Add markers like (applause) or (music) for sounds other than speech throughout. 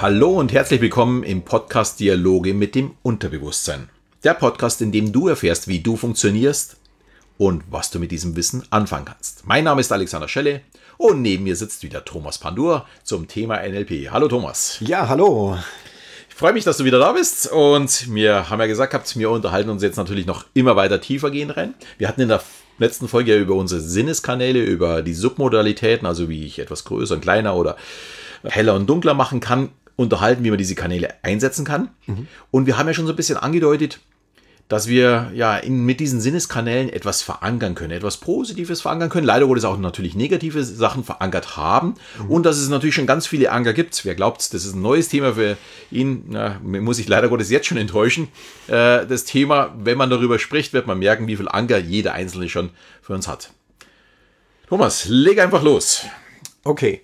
Hallo und herzlich willkommen im Podcast Dialoge mit dem Unterbewusstsein. Der Podcast, in dem du erfährst, wie du funktionierst und was du mit diesem Wissen anfangen kannst. Mein Name ist Alexander Schelle und neben mir sitzt wieder Thomas Pandur zum Thema NLP. Hallo Thomas. Ja, hallo. Ich freue mich, dass du wieder da bist und wir haben ja gesagt gehabt, wir unterhalten uns jetzt natürlich noch immer weiter tiefer gehen rein. Wir hatten in der letzten Folge ja über unsere Sinneskanäle, über die Submodalitäten, also wie ich etwas größer und kleiner oder heller und dunkler machen kann, unterhalten, wie man diese Kanäle einsetzen kann. Mhm. Und wir haben ja schon so ein bisschen angedeutet, dass wir ja in, mit diesen Sinneskanälen etwas verankern können, etwas Positives verankern können. Leider wurde es auch natürlich negative Sachen verankert haben mhm. und dass es natürlich schon ganz viele Anker gibt. Wer glaubt, das ist ein neues Thema für ihn, na, muss ich leider Gottes jetzt schon enttäuschen. Äh, das Thema, wenn man darüber spricht, wird man merken, wie viel Anker jeder Einzelne schon für uns hat. Thomas, leg einfach los. Okay,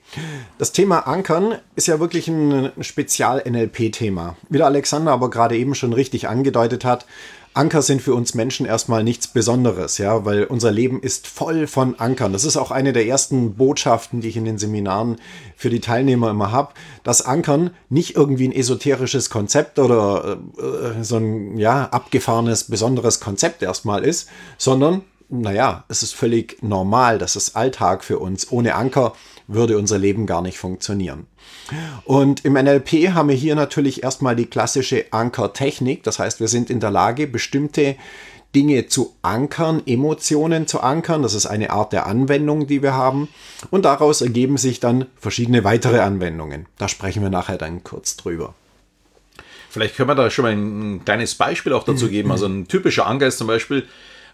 das Thema Ankern ist ja wirklich ein Spezial-NLP-Thema. Wie der Alexander aber gerade eben schon richtig angedeutet hat, Anker sind für uns Menschen erstmal nichts Besonderes, ja, weil unser Leben ist voll von Ankern. Das ist auch eine der ersten Botschaften, die ich in den Seminaren für die Teilnehmer immer habe, dass Ankern nicht irgendwie ein esoterisches Konzept oder äh, so ein ja, abgefahrenes, besonderes Konzept erstmal ist, sondern naja, es ist völlig normal, das ist Alltag für uns. Ohne Anker würde unser Leben gar nicht funktionieren. Und im NLP haben wir hier natürlich erstmal die klassische Ankertechnik. Das heißt, wir sind in der Lage, bestimmte Dinge zu ankern, Emotionen zu ankern. Das ist eine Art der Anwendung, die wir haben. Und daraus ergeben sich dann verschiedene weitere Anwendungen. Da sprechen wir nachher dann kurz drüber. Vielleicht können wir da schon mal ein kleines Beispiel auch dazu geben. Also ein typischer Anker ist zum Beispiel,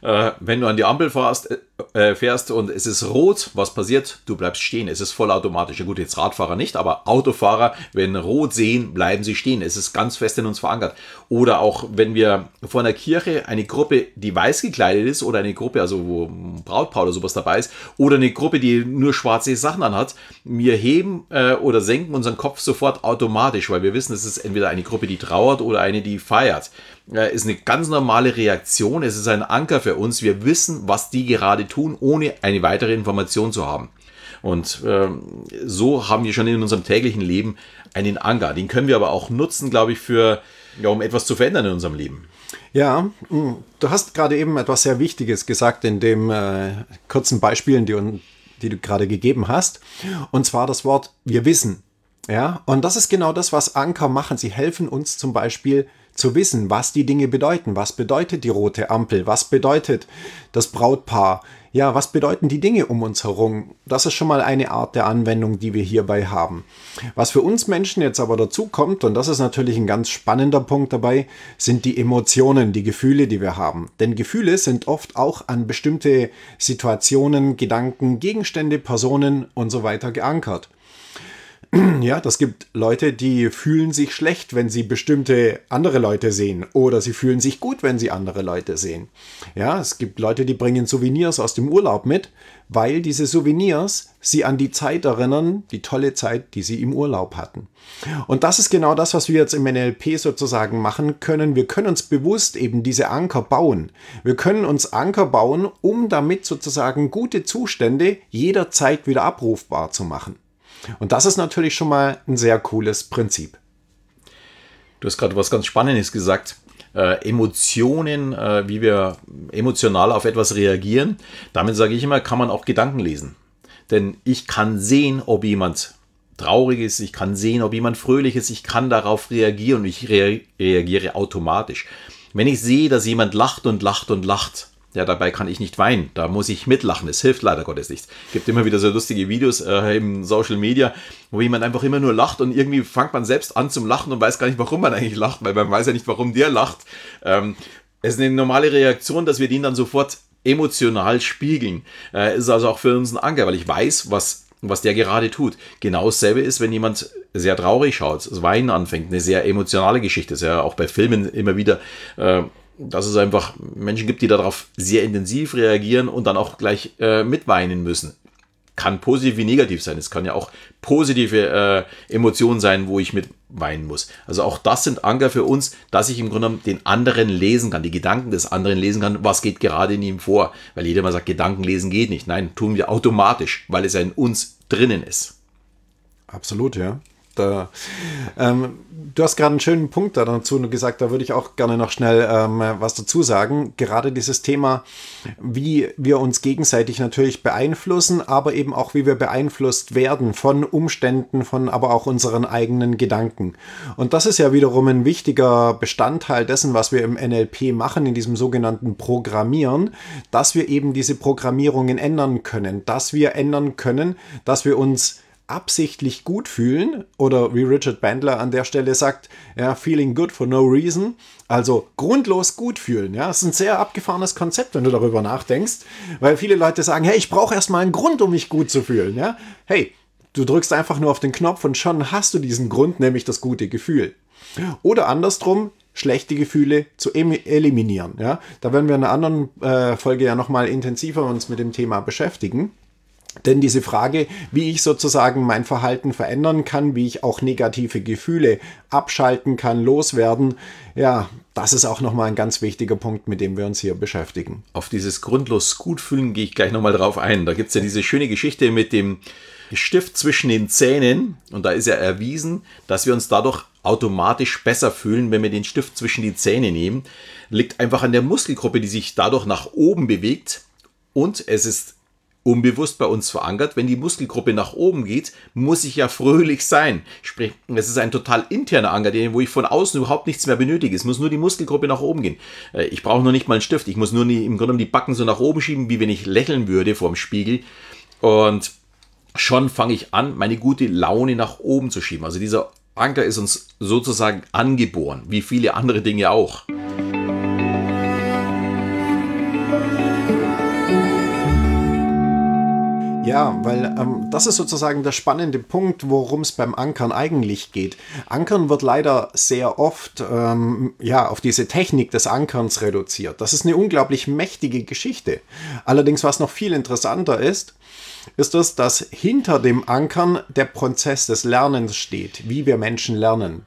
äh, wenn du an die Ampel fährst, äh, fährst und es ist rot, was passiert? Du bleibst stehen. Es ist vollautomatisch. Ja gut, jetzt Radfahrer nicht, aber Autofahrer, wenn rot sehen, bleiben sie stehen. Es ist ganz fest in uns verankert. Oder auch, wenn wir vor einer Kirche eine Gruppe, die weiß gekleidet ist, oder eine Gruppe, also wo Brautpaar oder sowas dabei ist, oder eine Gruppe, die nur schwarze Sachen anhat, wir heben äh, oder senken unseren Kopf sofort automatisch, weil wir wissen, es ist entweder eine Gruppe, die trauert oder eine, die feiert äh, ist eine ganz normale Reaktion. Es ist ein Anker für uns. Wir wissen, was die gerade tun, ohne eine weitere Information zu haben. Und ähm, so haben wir schon in unserem täglichen Leben einen Anker. Den können wir aber auch nutzen, glaube ich, für, ja, um etwas zu verändern in unserem Leben. Ja, hm, du hast gerade eben etwas sehr Wichtiges gesagt in dem äh, kurzen Beispielen, die, die du gerade gegeben hast. Und zwar das Wort wir wissen. Ja, und das ist genau das, was Anker machen. Sie helfen uns zum Beispiel zu wissen, was die Dinge bedeuten. Was bedeutet die rote Ampel? Was bedeutet das Brautpaar? Ja, was bedeuten die Dinge um uns herum? Das ist schon mal eine Art der Anwendung, die wir hierbei haben. Was für uns Menschen jetzt aber dazu kommt, und das ist natürlich ein ganz spannender Punkt dabei, sind die Emotionen, die Gefühle, die wir haben. Denn Gefühle sind oft auch an bestimmte Situationen, Gedanken, Gegenstände, Personen und so weiter geankert. (clears throat) Ja, das gibt Leute, die fühlen sich schlecht, wenn sie bestimmte andere Leute sehen. Oder sie fühlen sich gut, wenn sie andere Leute sehen. Ja, es gibt Leute, die bringen Souvenirs aus dem Urlaub mit, weil diese Souvenirs sie an die Zeit erinnern, die tolle Zeit, die sie im Urlaub hatten. Und das ist genau das, was wir jetzt im NLP sozusagen machen können. Wir können uns bewusst eben diese Anker bauen. Wir können uns Anker bauen, um damit sozusagen gute Zustände jederzeit wieder abrufbar zu machen. Und das ist natürlich schon mal ein sehr cooles Prinzip. Du hast gerade was ganz Spannendes gesagt. Äh, Emotionen, äh, wie wir emotional auf etwas reagieren. Damit sage ich immer, kann man auch Gedanken lesen. Denn ich kann sehen, ob jemand traurig ist, ich kann sehen, ob jemand fröhlich ist, ich kann darauf reagieren und ich rea reagiere automatisch. Wenn ich sehe, dass jemand lacht und lacht und lacht, ja, dabei kann ich nicht weinen. Da muss ich mitlachen. Es hilft leider Gottes nichts. Es gibt immer wieder so lustige Videos äh, im Social Media, wo jemand einfach immer nur lacht und irgendwie fängt man selbst an zum Lachen und weiß gar nicht, warum man eigentlich lacht, weil man weiß ja nicht, warum der lacht. Ähm, es ist eine normale Reaktion, dass wir den dann sofort emotional spiegeln. Äh, ist also auch für uns ein Anker, weil ich weiß, was, was der gerade tut. Genau dasselbe ist, wenn jemand sehr traurig schaut, das Weinen anfängt, eine sehr emotionale Geschichte. Das ist ja auch bei Filmen immer wieder. Äh, dass es einfach Menschen gibt, die darauf sehr intensiv reagieren und dann auch gleich äh, mitweinen müssen. Kann positiv wie negativ sein. Es kann ja auch positive äh, Emotionen sein, wo ich mitweinen muss. Also auch das sind Anker für uns, dass ich im Grunde den anderen lesen kann, die Gedanken des anderen lesen kann, was geht gerade in ihm vor. Weil jeder mal sagt, Gedanken lesen geht nicht. Nein, tun wir automatisch, weil es ja in uns drinnen ist. Absolut, ja. Da, ähm, du hast gerade einen schönen Punkt dazu gesagt, da würde ich auch gerne noch schnell ähm, was dazu sagen. Gerade dieses Thema, wie wir uns gegenseitig natürlich beeinflussen, aber eben auch, wie wir beeinflusst werden von Umständen, von aber auch unseren eigenen Gedanken. Und das ist ja wiederum ein wichtiger Bestandteil dessen, was wir im NLP machen, in diesem sogenannten Programmieren, dass wir eben diese Programmierungen ändern können, dass wir ändern können, dass wir uns absichtlich gut fühlen oder wie Richard Bandler an der Stelle sagt, ja, feeling good for no reason, also grundlos gut fühlen. Ja, das ist ein sehr abgefahrenes Konzept, wenn du darüber nachdenkst, weil viele Leute sagen, hey, ich brauche erstmal einen Grund, um mich gut zu fühlen. Ja, hey, du drückst einfach nur auf den Knopf und schon hast du diesen Grund, nämlich das gute Gefühl. Oder andersrum, schlechte Gefühle zu eliminieren. Ja, da werden wir in einer anderen äh, Folge ja nochmal intensiver uns mit dem Thema beschäftigen. Denn diese Frage, wie ich sozusagen mein Verhalten verändern kann, wie ich auch negative Gefühle abschalten kann, loswerden, ja, das ist auch nochmal ein ganz wichtiger Punkt, mit dem wir uns hier beschäftigen. Auf dieses grundlos Gutfühlen gehe ich gleich nochmal drauf ein. Da gibt es ja diese schöne Geschichte mit dem Stift zwischen den Zähnen. Und da ist ja erwiesen, dass wir uns dadurch automatisch besser fühlen, wenn wir den Stift zwischen die Zähne nehmen. Liegt einfach an der Muskelgruppe, die sich dadurch nach oben bewegt. Und es ist unbewusst bei uns verankert. Wenn die Muskelgruppe nach oben geht, muss ich ja fröhlich sein. Sprich, es ist ein total interner Anker, wo ich von außen überhaupt nichts mehr benötige. Es muss nur die Muskelgruppe nach oben gehen. Äh, ich brauche noch nicht mal einen Stift. Ich muss nur die, im Grunde die Backen so nach oben schieben, wie wenn ich lächeln würde vorm Spiegel. Und schon fange ich an, meine gute Laune nach oben zu schieben. Also dieser Anker ist uns sozusagen angeboren, wie viele andere Dinge auch. Ja, weil ähm, das ist sozusagen der spannende Punkt, worum es beim Ankern eigentlich geht. Ankern wird leider sehr oft ähm, ja, auf diese Technik des Ankerns reduziert. Das ist eine unglaublich mächtige Geschichte. Allerdings, was noch viel interessanter ist, ist es, dass hinter dem Ankern der Prozess des Lernens steht, wie wir Menschen lernen.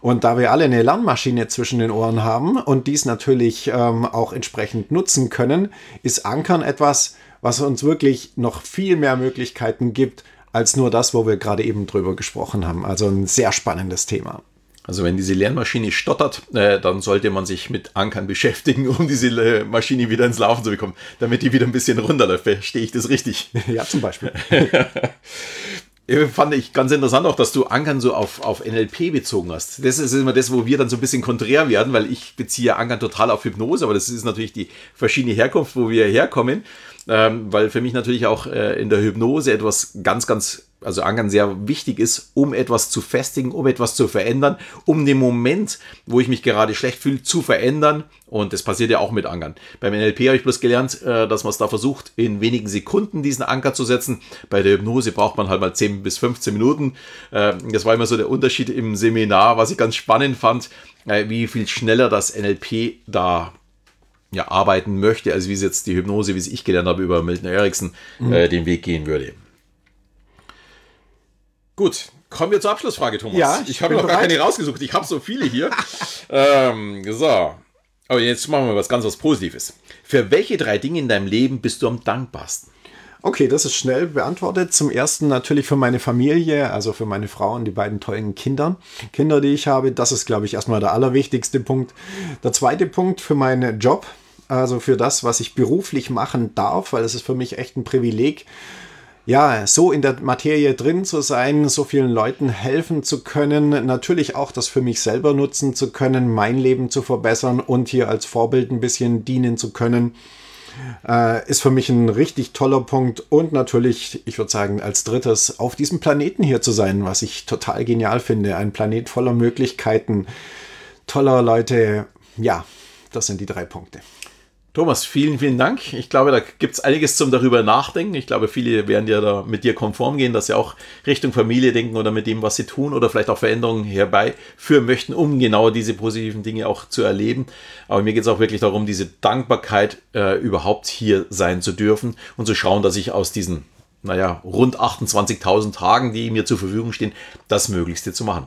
Und da wir alle eine Lernmaschine zwischen den Ohren haben und dies natürlich ähm, auch entsprechend nutzen können, ist Ankern etwas, was uns wirklich noch viel mehr Möglichkeiten gibt, als nur das, wo wir gerade eben drüber gesprochen haben. Also ein sehr spannendes Thema. Also wenn diese Lernmaschine stottert, äh, dann sollte man sich mit Ankern beschäftigen, um diese äh, Maschine wieder ins Laufen zu bekommen, damit die wieder ein bisschen runterläuft. Verstehe ich das richtig? (laughs) Ja, zum Beispiel. (laughs) Fand ich ganz interessant auch, dass du Ankern so auf, auf NLP bezogen hast. Das ist immer das, wo wir dann so ein bisschen konträr werden, weil ich beziehe Ankern total auf Hypnose, aber das ist natürlich die verschiedene Herkunft, wo wir herkommen ähm, weil für mich natürlich auch äh, in der Hypnose etwas ganz, ganz, also Ankern sehr wichtig ist, um etwas zu festigen, um etwas zu verändern, um den Moment, wo ich mich gerade schlecht fühle, zu verändern. Und das passiert ja auch mit Ankern. Beim NLP habe ich bloß gelernt, äh, dass man es da versucht, in wenigen Sekunden diesen Anker zu setzen. Bei der Hypnose braucht man halt mal 10 bis 15 Minuten. Äh, das war immer so der Unterschied im Seminar, was ich ganz spannend fand, äh, wie viel schneller das NLP da ja, arbeiten möchte, also wie es jetzt die Hypnose, wie es ich gelernt habe über Milton Erickson, mhm. äh, den Weg gehen würde. Gut, kommen wir zur Abschlussfrage, Thomas. Ja, ich, ich habe noch bereit. gar keine rausgesucht. Ich habe so viele hier. (laughs) ähm, so. Aber jetzt machen wir was ganz was Positives. Für welche drei Dinge in deinem Leben bist du am dankbarsten? Okay, das ist schnell beantwortet. Zum ersten natürlich für meine Familie, also für meine Frau und die beiden tollen Kinder. Kinder, die ich habe, das ist, glaube ich, erstmal der allerwichtigste Punkt. Der zweite Punkt für meinen Job, also für das, was ich beruflich machen darf, weil es ist für mich echt ein Privileg, ja, so in der Materie drin zu sein, so vielen Leuten helfen zu können, natürlich auch das für mich selber nutzen zu können, mein Leben zu verbessern und hier als Vorbild ein bisschen dienen zu können. Äh, ist für mich ein richtig toller Punkt. Und natürlich, ich würde sagen, als drittes, auf diesem Planeten hier zu sein, was ich total genial finde. Ein Planet voller Möglichkeiten, toller Leute. Ja, das sind die drei Punkte. Thomas, vielen, vielen Dank. Ich glaube, da gibt es einiges zum darüber nachdenken. Ich glaube, viele werden ja da mit dir konform gehen, dass sie auch Richtung Familie denken oder mit dem, was sie tun oder vielleicht auch Veränderungen herbeiführen möchten, um genau diese positiven Dinge auch zu erleben. Aber mir geht es auch wirklich darum, diese Dankbarkeit äh, überhaupt hier sein zu dürfen und zu schauen, dass ich aus diesen, naja, rund 28.000 Tagen, die mir zur Verfügung stehen, das Möglichste zu machen.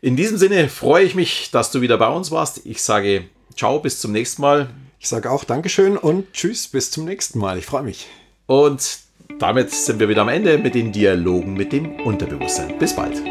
In diesem Sinne freue ich mich, dass du wieder bei uns warst. Ich sage ciao, bis zum nächsten Mal. Ich sage auch Dankeschön und tschüss, bis zum nächsten Mal. Ich freue mich. Und damit sind wir wieder am Ende mit den Dialogen mit dem Unterbewusstsein. Bis bald.